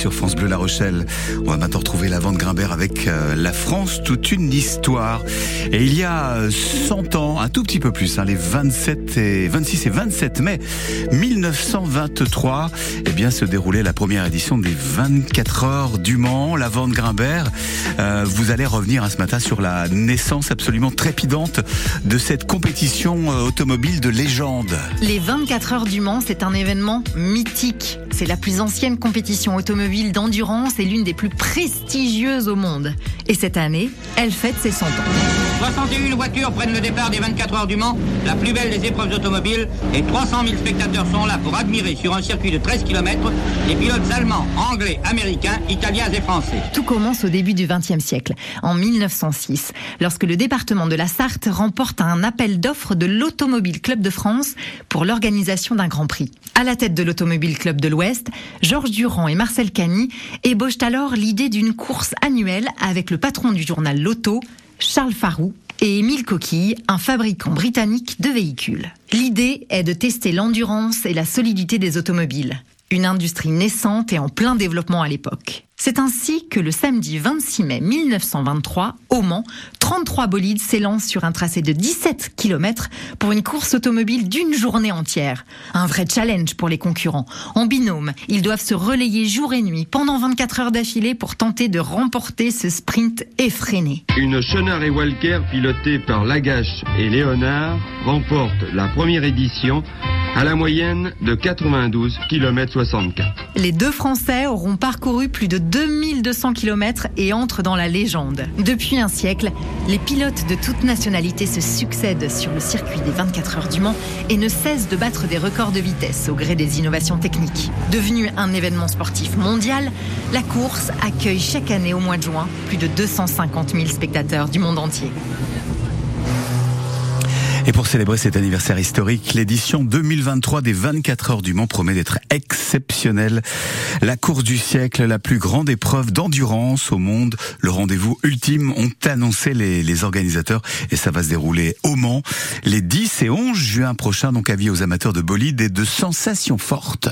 sur France Bleu La Rochelle. On va maintenant retrouver la vente Grimbert avec euh, La France, toute une histoire. Et il y a 100 ans, un tout petit peu plus, hein, les 27 et 26 et 27 mai 1923, eh bien se déroulait la première édition des 24 heures du Mans, la vente Grimbert. Euh, vous allez revenir hein, ce matin sur la naissance absolument trépidante de cette compétition euh, automobile de légende. Les 24 heures du Mans, c'est un événement mythique. C'est la plus ancienne compétition automobile d'endurance et l'une des plus prestigieuses au monde. Et cette année, elle fête ses 100 ans. 61 voitures prennent le départ des 24 heures du Mans, la plus belle des épreuves automobiles, et 300 000 spectateurs sont là pour admirer sur un circuit de 13 km les pilotes allemands, anglais, américains, italiens et français. Tout commence au début du XXe siècle, en 1906, lorsque le département de la Sarthe remporte un appel d'offres de l'Automobile Club de France pour l'organisation d'un Grand Prix. À la tête de l'Automobile Club de l'Ouest, Georges Durand et Marcel Cagny ébauchent alors l'idée d'une course annuelle avec le patron du journal L'Auto, Charles Farou, et Émile Coquille, un fabricant britannique de véhicules. L'idée est de tester l'endurance et la solidité des automobiles, une industrie naissante et en plein développement à l'époque. C'est ainsi que le samedi 26 mai 1923, au Mans, 33 bolides s'élancent sur un tracé de 17 km pour une course automobile d'une journée entière. Un vrai challenge pour les concurrents. En binôme, ils doivent se relayer jour et nuit pendant 24 heures d'affilée pour tenter de remporter ce sprint effréné. Une Chenard et Walker pilotée par Lagache et Léonard remporte la première édition à la moyenne de 92 km 64. Les deux Français auront parcouru plus de 2200 km et entrent dans la légende. Depuis un siècle, les pilotes de toute nationalité se succèdent sur le circuit des 24 heures du Mans et ne cessent de battre des records de vitesse au gré des innovations techniques. Devenue un événement sportif mondial, la course accueille chaque année au mois de juin plus de 250 000 spectateurs du monde entier. Et pour célébrer cet anniversaire historique, l'édition 2023 des 24 heures du Mans promet d'être exceptionnelle. La course du siècle, la plus grande épreuve d'endurance au monde, le rendez-vous ultime, ont annoncé les, organisateurs et ça va se dérouler au Mans les 10 et 11 juin prochains, donc avis aux amateurs de bolide et de sensations fortes.